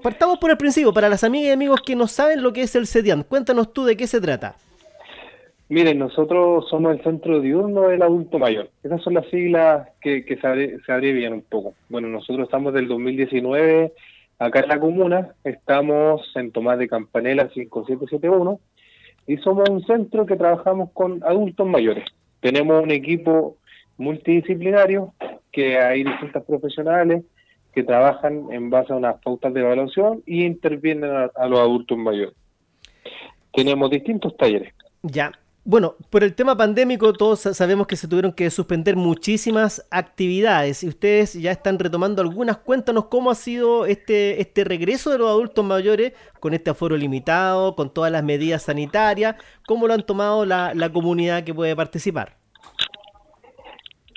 Partamos por el principio, para las amigas y amigos que no saben lo que es el CEDIAN, cuéntanos tú de qué se trata. Miren, nosotros somos el Centro Diurno del Adulto Mayor. Esas son las siglas que, se, se abrevian un poco. Bueno, nosotros estamos del 2019 acá en la comuna, estamos en Tomás de Campanela 5771 y somos un centro que trabajamos con adultos mayores. Tenemos un equipo multidisciplinario que hay distintas profesionales que trabajan en base a unas pautas de evaluación y intervienen a, los adultos mayores. Tenemos distintos talleres. Ya, bueno, por el tema pandémico todos sabemos que se tuvieron que suspender muchísimas actividades y ustedes ya están retomando algunas. Cuéntanos cómo ha sido este, este regreso de los adultos mayores con este aforo limitado, con todas las medidas sanitarias, cómo lo han tomado la, la comunidad que puede participar.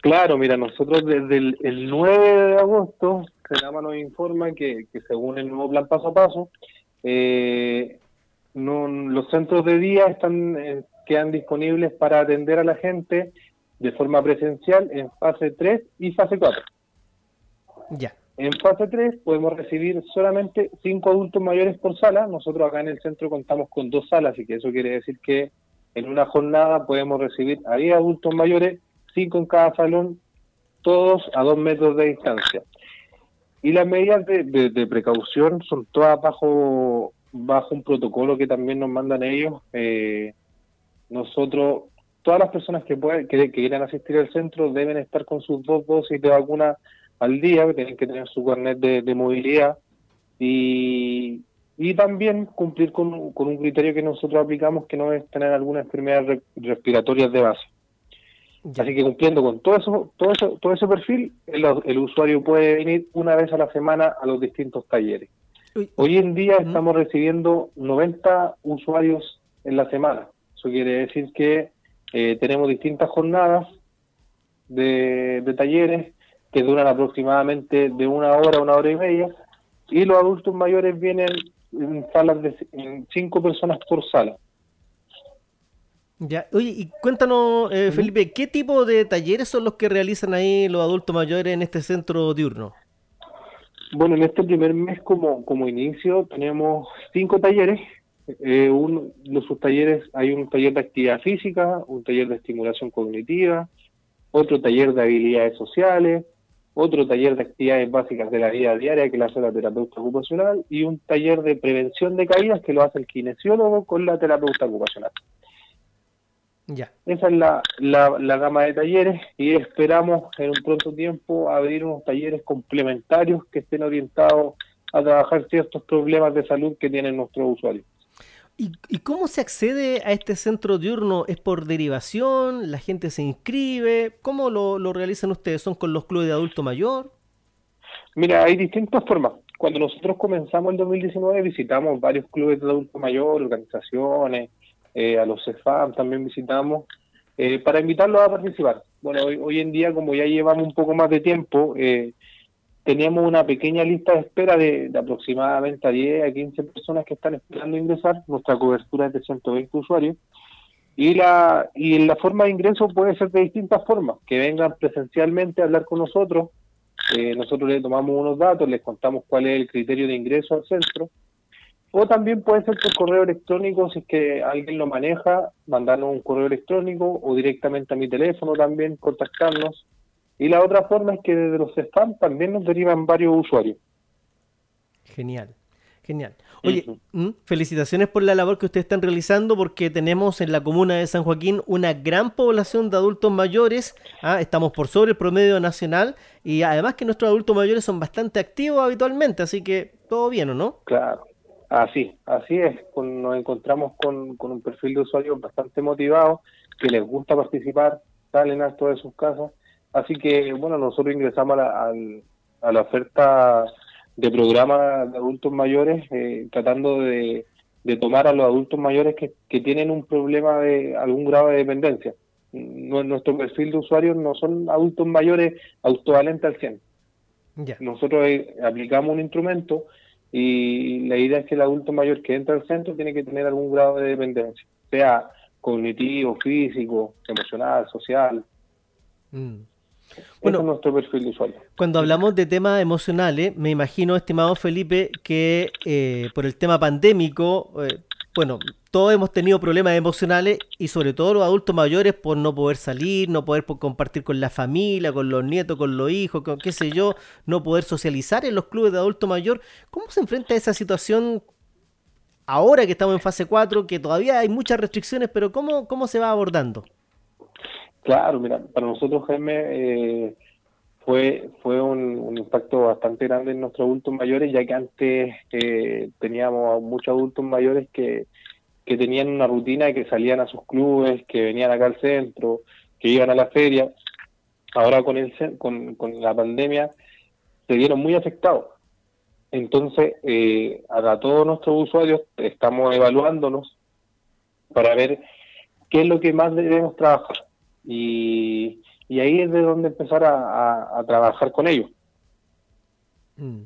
Claro, mira, nosotros desde el, 9 de agosto, Senama nos informa que, que según el nuevo plan paso a paso, eh, no, los centros de día están eh, quedan disponibles para atender a la gente de forma presencial en fase 3 y fase 4. Ya. En fase 3 podemos recibir solamente 5 adultos mayores por sala. Nosotros acá en el centro contamos con dos salas, y que eso quiere decir que en una jornada podemos recibir a 10 adultos mayores, 5 en cada salón, todos a 2 metros de distancia. Y las medidas de, precaución son todas bajo bajo un protocolo que también nos mandan ellos. Eh, nosotros, todas las personas que, puedan, que, quieran asistir al centro deben estar con sus dos dosis de vacuna al día, que tienen que tener su carnet de, movilidad y, y también cumplir con, un criterio que nosotros aplicamos que no es tener alguna enfermedad respiratoria de base. Así que cumpliendo con todo eso, todo eso, todo ese perfil, el, usuario puede venir una vez a la semana a los distintos talleres. Hoy en día estamos recibiendo 90 usuarios en la semana. Eso quiere decir que eh, tenemos distintas jornadas de, talleres que duran aproximadamente de una hora a una hora y media y los adultos mayores vienen en salas de cinco personas por sala. Ya, oye, y cuéntanos, eh, Felipe, ¿qué tipo de talleres son los que realizan ahí los adultos mayores en este centro diurno? Bueno, en este primer mes como, como inicio tenemos cinco talleres eh, de sus talleres hay un taller de actividad física, un taller de estimulación cognitiva, otro taller de habilidades sociales, otro taller de actividades básicas de la vida diaria que lo hace la terapeuta ocupacional y un taller de prevención de caídas que lo hace el kinesiólogo con la terapeuta ocupacional. Ya. Esa es la, la, la, gama de talleres y esperamos en un pronto tiempo abrir unos talleres complementarios que estén orientados a trabajar ciertos problemas de salud que tienen nuestros usuarios. ¿Y, cómo se accede a este centro diurno? ¿Es por derivación? ¿La gente se inscribe? ¿Cómo lo, realizan ustedes? ¿Son con los clubes de adulto mayor? Mira, hay distintas formas. Cuando nosotros comenzamos en 2019 visitamos varios clubes de adulto mayor, organizaciones, eh, a los CEFAM también visitamos, eh, para invitarlos a participar. Bueno, hoy, hoy, en día, como ya llevamos un poco más de tiempo, eh, teníamos una pequeña lista de espera de, aproximadamente a 10 a 15 personas que están esperando ingresar. Nuestra cobertura es de 120 usuarios. Y la, y la forma de ingreso puede ser de distintas formas, que vengan presencialmente a hablar con nosotros, eh, nosotros les tomamos unos datos, les contamos cuál es el criterio de ingreso al centro, o también puede ser por correo electrónico, si es que alguien lo maneja, mandarnos un correo electrónico o directamente a mi teléfono también, contactarnos. Y la otra forma es que desde los spam también nos derivan varios usuarios. Genial, genial. Oye, felicitaciones por la labor que ustedes están realizando porque tenemos en la comuna de San Joaquín una gran población de adultos mayores. ¿ah? Estamos por sobre el promedio nacional y además que nuestros adultos mayores son bastante activos habitualmente, así que todo bien, ¿o no? Claro, así, así es. Nos encontramos con, un perfil de usuarios bastante motivados, que les gusta participar, salen harto de sus casas. Así que, bueno, nosotros ingresamos a a la oferta de programas de adultos mayores, eh, tratando de, tomar a los adultos mayores que, que, tienen un problema de algún grado de dependencia. Nuestro perfil de usuarios no son adultos mayores autovalentes al 100. Nosotros eh, aplicamos un instrumento y la idea es que el adulto mayor que entra al centro tiene que tener algún grado de dependencia, sea cognitivo, físico, emocional, social. Mm. Bueno, nuestro perfil usuario. Cuando hablamos de temas emocionales, me imagino, estimado Felipe, que eh, por el tema pandémico, eh, bueno, todos hemos tenido problemas emocionales y sobre todo los adultos mayores por no poder salir, no poder compartir con la familia, con los nietos, con los hijos, con qué sé yo, no poder socializar en los clubes de adulto mayor. ¿Cómo se enfrenta a esa situación ahora que estamos en fase 4, que todavía hay muchas restricciones, pero cómo, cómo se va abordando? Claro, mira, para nosotros, Jaime, eh, fue, fue un, impacto bastante grande en nuestros adultos mayores, ya que antes eh, teníamos muchos adultos mayores que, que tenían una rutina que salían a sus clubes, que venían acá al centro, que iban a la feria. Ahora con, el, con, con la pandemia se vieron muy afectados. Entonces, eh, a todos nuestros usuarios estamos evaluándonos para ver qué es lo que más debemos trabajar y, ahí es de donde empezar a, trabajar con ellos. Mm.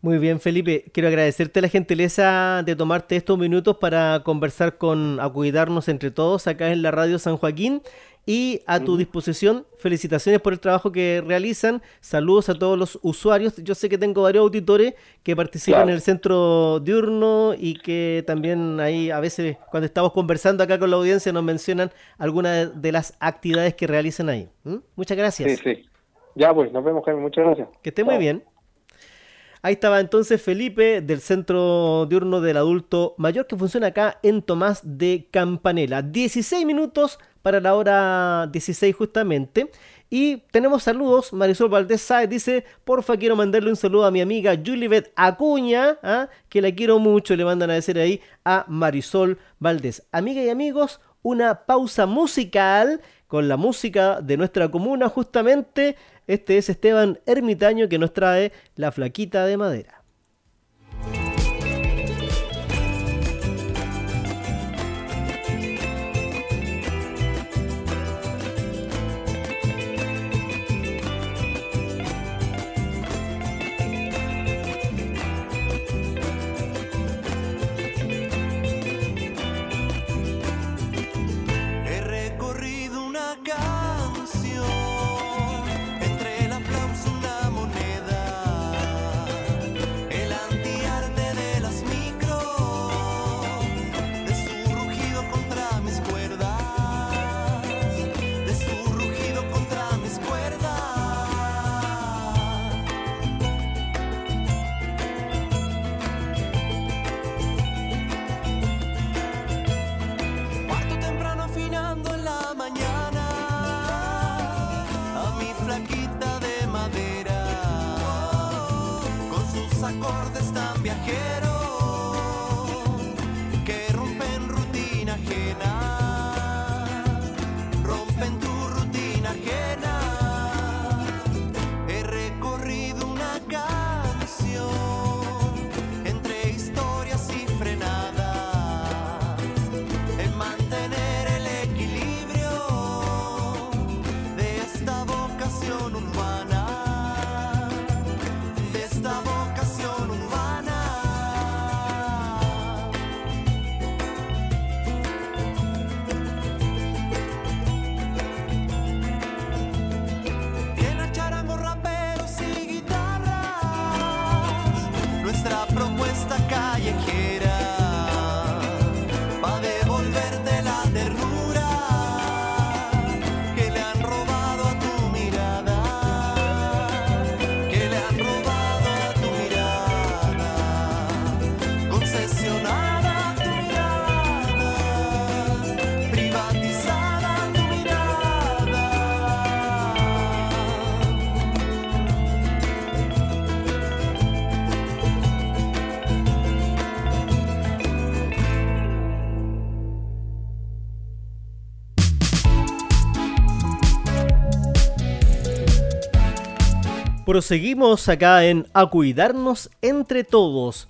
Muy bien, Felipe. Quiero agradecerte la gentileza de tomarte estos minutos para conversar con A Cuidarnos entre todos acá en la Radio San Joaquín y a tu disposición. Felicitaciones por el trabajo que realizan. Saludos a todos los usuarios. Yo sé que tengo varios auditores que participan en el centro diurno y que también ahí a veces cuando estamos conversando acá con la audiencia nos mencionan algunas de las actividades que realizan ahí. ¿Mm? Muchas gracias. Sí, sí. Ya pues, nos vemos, Jaime. Muchas gracias. Que esté muy bien. Ahí estaba entonces Felipe del Centro Diurno del Adulto Mayor que funciona acá en Tomás de Campanela. 16 minutos para la hora 16 justamente. Y tenemos saludos. Marisol Valdés Sáez dice, porfa, quiero mandarle un saludo a mi amiga Julibet Acuña, ¿ah? que la quiero mucho. Le mandan a decir ahí a Marisol Valdés. Amiga y amigos, una pausa musical con la música de nuestra comuna justamente. Este es Esteban Ermitaño que nos trae La Flaquita de Madera. Proseguimos acá en A Cuidarnos entre Todos.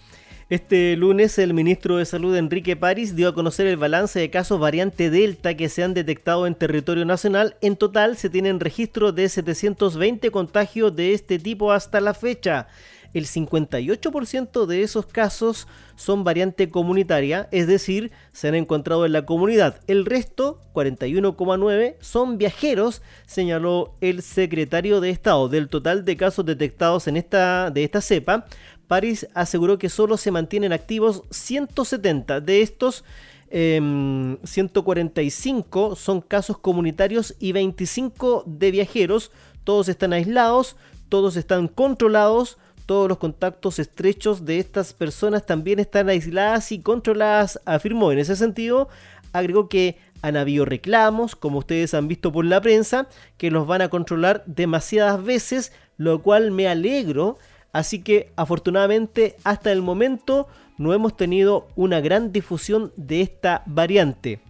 Este lunes el ministro de Salud Enrique París dio a conocer el balance de casos variante Delta que se han detectado en territorio nacional. En total se tienen registro de 720 contagios de este tipo hasta la fecha el 58% de esos casos son variante comunitaria, es decir, se han encontrado en la comunidad. El resto, 41,9, son viajeros, señaló el secretario de Estado. Del total de casos detectados en esta, de esta cepa, París aseguró que solo se mantienen activos 170 de estos. 145 em, son casos comunitarios y 25 de viajeros. Todos están aislados, todos están controlados, todos los contactos estrechos de estas personas también están aisladas y controladas, afirmó. En ese sentido, agregó que han habido reclamos, como ustedes han visto por la prensa, que los van a controlar demasiadas veces, lo cual me alegro. Así que afortunadamente hasta el momento no hemos tenido una gran difusión de esta variante.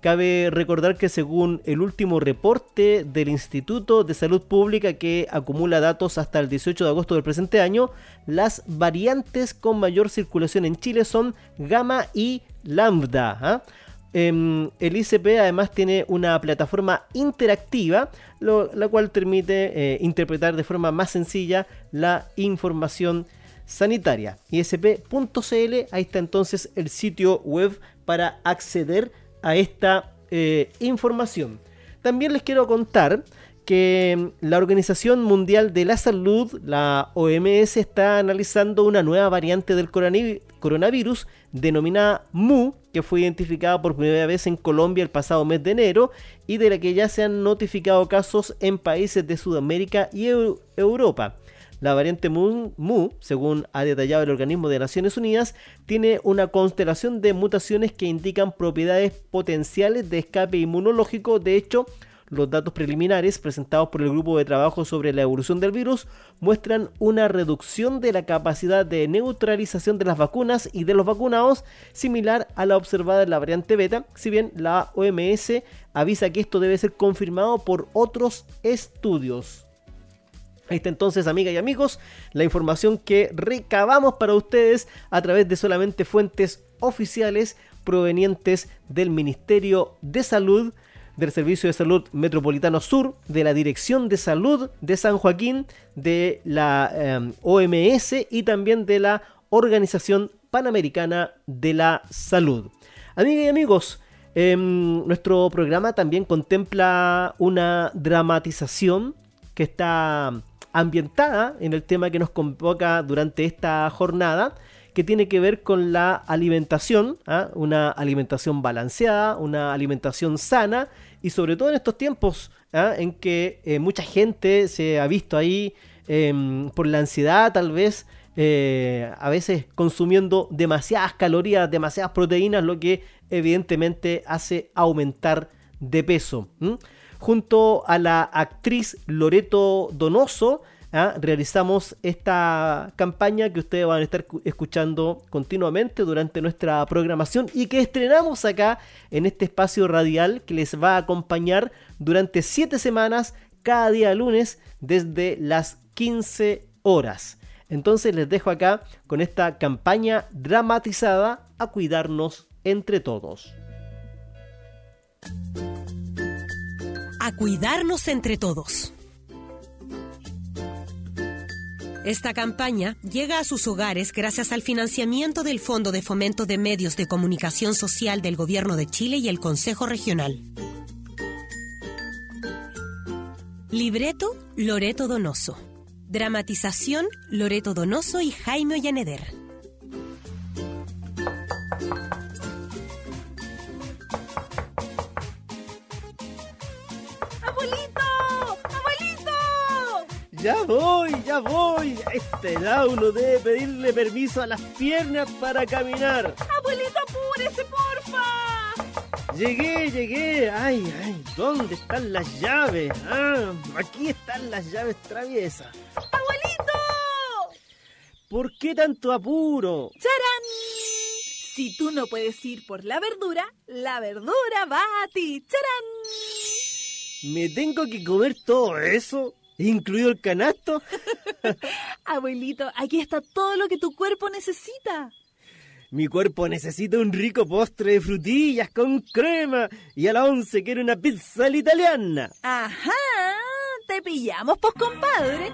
Cabe recordar que según el último reporte del Instituto de Salud Pública que acumula datos hasta el 18 de agosto del presente año, las variantes con mayor circulación en Chile son gamma y lambda. ¿ah? Em, el ICP además tiene una plataforma interactiva, la cual permite eh, interpretar de forma más sencilla la información sanitaria. ISP.cl, ahí está entonces el sitio web para acceder a esta eh, información. También les quiero contar que la Organización Mundial de la Salud, la OMS, está analizando una nueva variante del coronavirus denominada MU, que fue identificada por primera vez en Colombia el pasado mes de enero y de la que ya se han notificado casos en países de Sudamérica y Europa. La variante Mu, según ha detallado el organismo de Naciones Unidas, tiene una constelación de mutaciones que indican propiedades potenciales de escape inmunológico. De hecho, los datos preliminares presentados por el grupo de trabajo sobre la evolución del virus muestran una reducción de la capacidad de neutralización de las vacunas y de los vacunados similar a la observada en la variante beta, si bien la OMS avisa que esto debe ser confirmado por otros estudios. Ahí está entonces, amigas y amigos, la información que recabamos para ustedes a través de solamente fuentes oficiales provenientes del Ministerio de Salud, del Servicio de Salud Metropolitano Sur, de la Dirección de Salud de San Joaquín, de la em, OMS y también de la Organización Panamericana de la Salud. Amigas y amigos, em, nuestro programa también contempla una dramatización que está ambientada en el tema que nos convoca durante esta jornada, que tiene que ver con la alimentación, ¿ah? una alimentación balanceada, una alimentación sana y sobre todo en estos tiempos ¿ah? en que eh, mucha gente se ha visto ahí em, por la ansiedad tal vez, eh, a veces consumiendo demasiadas calorías, demasiadas proteínas, lo que evidentemente hace aumentar de peso junto a la actriz Loreto Donoso, ¿ah? realizamos esta campaña que ustedes van a estar escuchando continuamente durante nuestra programación y que estrenamos acá en este espacio radial que les va a acompañar durante 7 semanas cada día lunes desde las 15 horas. Entonces les dejo acá con esta campaña dramatizada a cuidarnos entre todos a cuidarnos entre todos. Esta campaña llega a sus hogares gracias al financiamiento del Fondo de Fomento de Medios de Comunicación Social del Gobierno de Chile y el Consejo Regional. Libreto Loreto Donoso. Dramatización Loreto Donoso y Jaime Ollaneder. Ya voy, ya voy. A esta edad uno debe pedirle permiso a las piernas para caminar. Abuelito, apúrese, porfa. Llegué, llegué. Ay, ay, ¿dónde están las llaves? Ah, aquí están las llaves traviesas. ¡Abuelito! ¿Por qué tanto apuro? ¡Charán! Si tú no puedes ir por la verdura, la verdura va a ti. ¡Charán! ¿Me tengo que comer todo eso? ¿Incluido el canasto? Abuelito, aquí está todo lo que tu cuerpo necesita. Mi cuerpo necesita un rico postre de frutillas con crema y a la once quiero una pizza a la italiana. Ajá, te pillamos, pues compadre.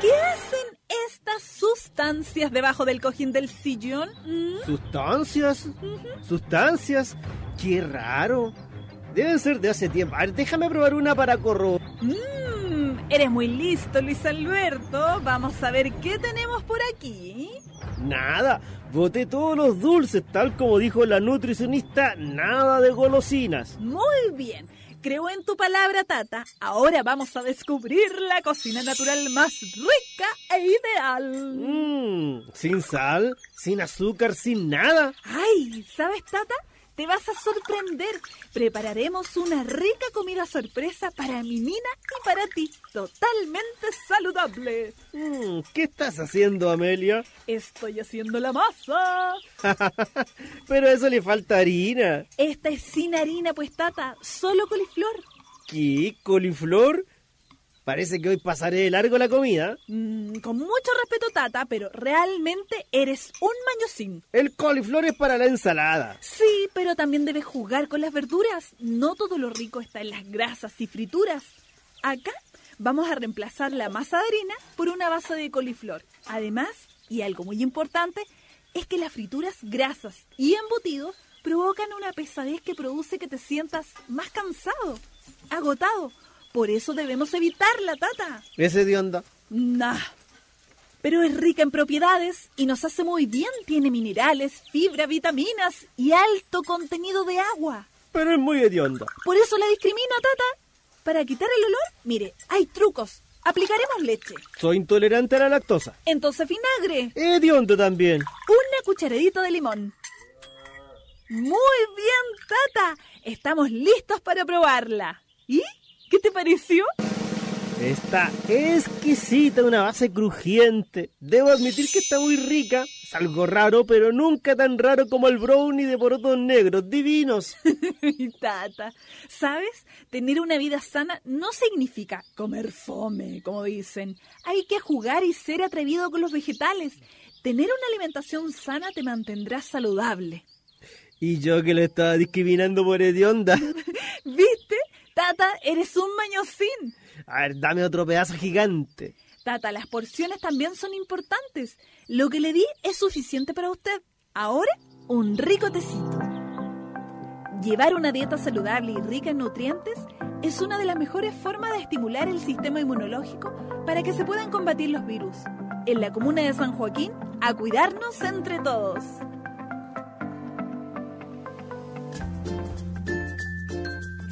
¿Qué hacen estas sustancias debajo del cojín del sillón? ¿Mm? ¿Sustancias? ¿Sustancias? Qué raro. Deben ser de hace tiempo. A ver, déjame probar una para corroborar. Mmm, eres muy listo, Luis Alberto. Vamos a ver qué tenemos por aquí. Nada, boté todos los dulces, tal como dijo la nutricionista, nada de golosinas. Muy bien. Creo en tu palabra, Tata. Ahora vamos a descubrir la cocina natural más rica e ideal. Mmm, sin sal, sin azúcar, sin nada. Ay, ¿sabes, Tata? Te vas a sorprender. Prepararemos una rica comida sorpresa para mi Nina y para ti. Totalmente saludable. Mm, ¿Qué estás haciendo, Amelia? Estoy haciendo la masa. Pero a eso le falta harina. Esta es sin harina, pues, Tata. Solo coliflor. ¿Qué? ¿Coliflor? Parece que hoy pasaré de largo la comida. Mm, con mucho respeto, Tata, pero realmente eres un mañosín. El coliflor es para la ensalada. Sí, pero también debes jugar con las verduras. No todo lo rico está en las grasas y frituras. Acá vamos a reemplazar la masa de harina por una base de coliflor. Además, y algo muy importante, es que las frituras grasas y embutidos provocan una pesadez que produce que te sientas más cansado, agotado por eso debemos evitarla, tata. ¿Ese de onda? Nah. Pero es rica en propiedades y nos hace muy bien. Tiene minerales, fibra, vitaminas y alto contenido de agua. Pero es muy hedionda. Por eso la discrimina, tata. Para quitar el olor, mire, hay trucos. Aplicaremos leche. Soy intolerante a la lactosa. Entonces vinagre. Hediondo también. Una cucharadita de limón. Muy bien, tata. Estamos listos para probarla. ¿Y? ¿Qué te pareció? Está exquisita, una base crujiente. Debo admitir que está muy rica. Es algo raro, pero nunca tan raro como el brownie de porotos negros, divinos. Tata, ¿sabes? Tener una vida sana no significa comer fome, como dicen. Hay que jugar y ser atrevido con los vegetales. Tener una alimentación sana te mantendrá saludable. Y yo que lo estaba discriminando por hedionda. ¿Viste? Tata, eres un mañosín. A ver, dame otro pedazo gigante. Tata, las porciones también son importantes. Lo que le di es suficiente para usted. Ahora, un rico tecito. Llevar una dieta saludable y rica en nutrientes es una de las mejores formas de estimular el sistema inmunológico para que se puedan combatir los virus. En la comuna de San Joaquín, a cuidarnos entre todos.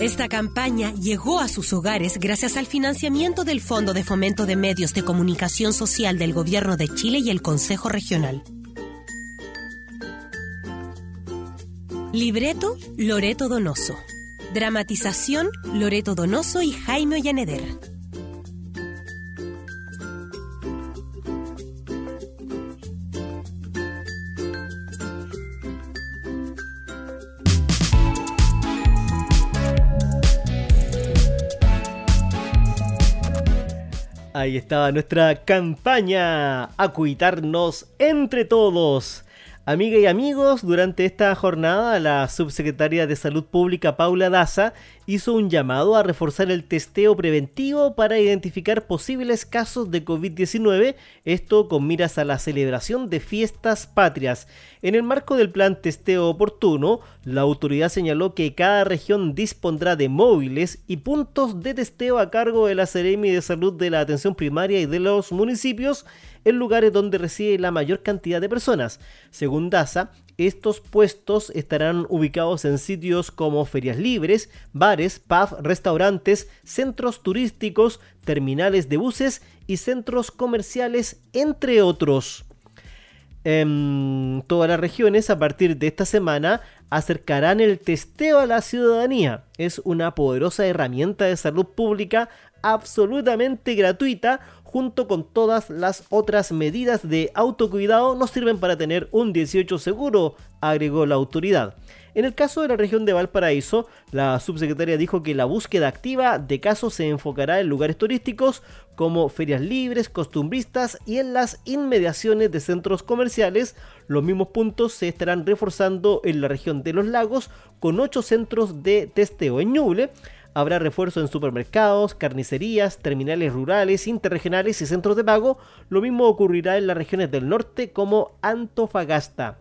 Esta campaña llegó a sus hogares gracias al financiamiento del Fondo de Fomento de Medios de Comunicación Social del Gobierno de Chile y el Consejo Regional. Libreto Loreto Donoso. Dramatización Loreto Donoso y Jaime Ollaneder. Ahí estaba nuestra campaña a cuidarnos entre todos. Amigas y amigos, durante esta jornada la subsecretaria de Salud Pública Paula Daza hizo un llamado a reforzar el testeo preventivo para identificar posibles casos de COVID-19, esto con miras a la celebración de fiestas patrias. En el marco del plan testeo oportuno, la autoridad señaló que cada región dispondrá de móviles y puntos de testeo a cargo de la Seremi de Salud de la Atención Primaria y de los municipios en lugares donde reside la mayor cantidad de personas. Según DASA, estos puestos estarán ubicados en sitios como ferias libres, bares, pubs, restaurantes, centros turísticos, terminales de buses y centros comerciales, entre otros. En todas las regiones a partir de esta semana acercarán el testeo a la ciudadanía. Es una poderosa herramienta de salud pública absolutamente gratuita junto con todas las otras medidas de autocuidado nos sirven para tener un 18 seguro, agregó la autoridad. En el caso de la región de Valparaíso, la subsecretaria dijo que la búsqueda activa de casos se enfocará en lugares turísticos como ferias libres, costumbristas y en las inmediaciones de centros comerciales. Los mismos puntos se estarán reforzando en la región de los lagos con 8 centros de testeo en Ñuble. Habrá refuerzo en supermercados, carnicerías, terminales rurales, interregionales y centros de pago. Lo mismo ocurrirá en las regiones del norte como Antofagasta.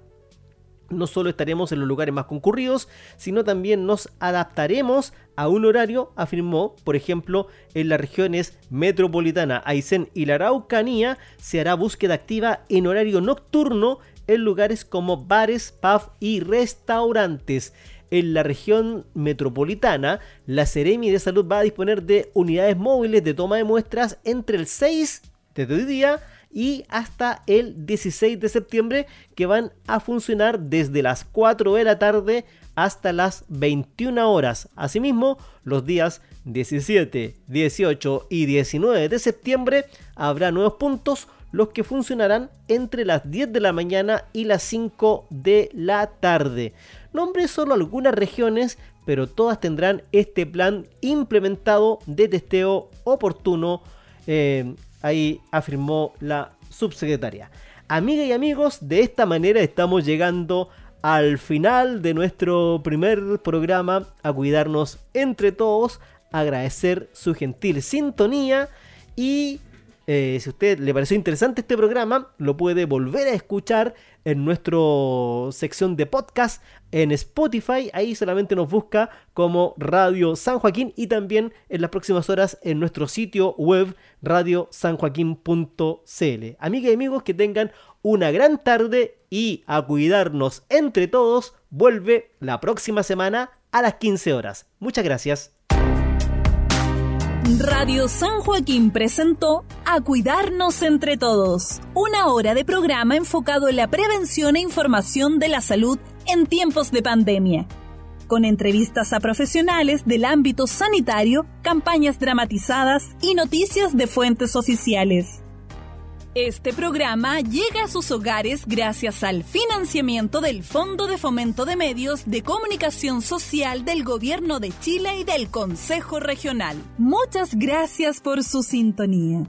No solo estaremos en los lugares más concurridos, sino también nos adaptaremos a un horario, afirmó, por ejemplo, en las regiones metropolitana, Aysén y la Araucanía, se hará búsqueda activa en horario nocturno en lugares como bares, pubs y restaurantes en la región metropolitana, la Seremi de Salud va a disponer de unidades móviles de toma de muestras entre el 6 de hoy día y hasta el 16 de septiembre que van a funcionar desde las 4 de la tarde hasta las 21 horas. Asimismo, los días 17, 18 y 19 de septiembre habrá nuevos puntos los que funcionarán entre las 10 de la mañana y las 5 de la tarde. Nombré solo algunas regiones, pero todas tendrán este plan implementado de testeo oportuno, eh, ahí afirmó la subsecretaria. Amigas y amigos, de esta manera estamos llegando al final de nuestro primer programa, a cuidarnos entre todos, agradecer su gentil sintonía y eh, si a usted le pareció interesante este programa, lo puede volver a escuchar en nuestra sección de podcast en Spotify. Ahí solamente nos busca como Radio San Joaquín y también en las próximas horas en nuestro sitio web radiosanjoaquín.cl. Amigas y amigos, que tengan una gran tarde y a cuidarnos entre todos. Vuelve la próxima semana a las 15 horas. Muchas gracias. Radio San Joaquín presentó A Cuidarnos entre Todos, una hora de programa enfocado en la prevención e información de la salud en tiempos de pandemia, con entrevistas a profesionales del ámbito sanitario, campañas dramatizadas y noticias de fuentes oficiales. Este programa llega a sus hogares gracias al financiamiento del Fondo de Fomento de Medios de Comunicación Social del Gobierno de Chile y del Consejo Regional. Muchas gracias por su sintonía.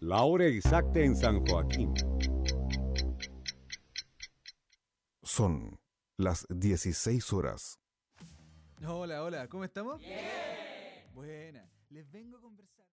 La hora exacta en San Joaquín. Son las 16 horas. Hola, hola, ¿cómo estamos? Buena. Les vengo.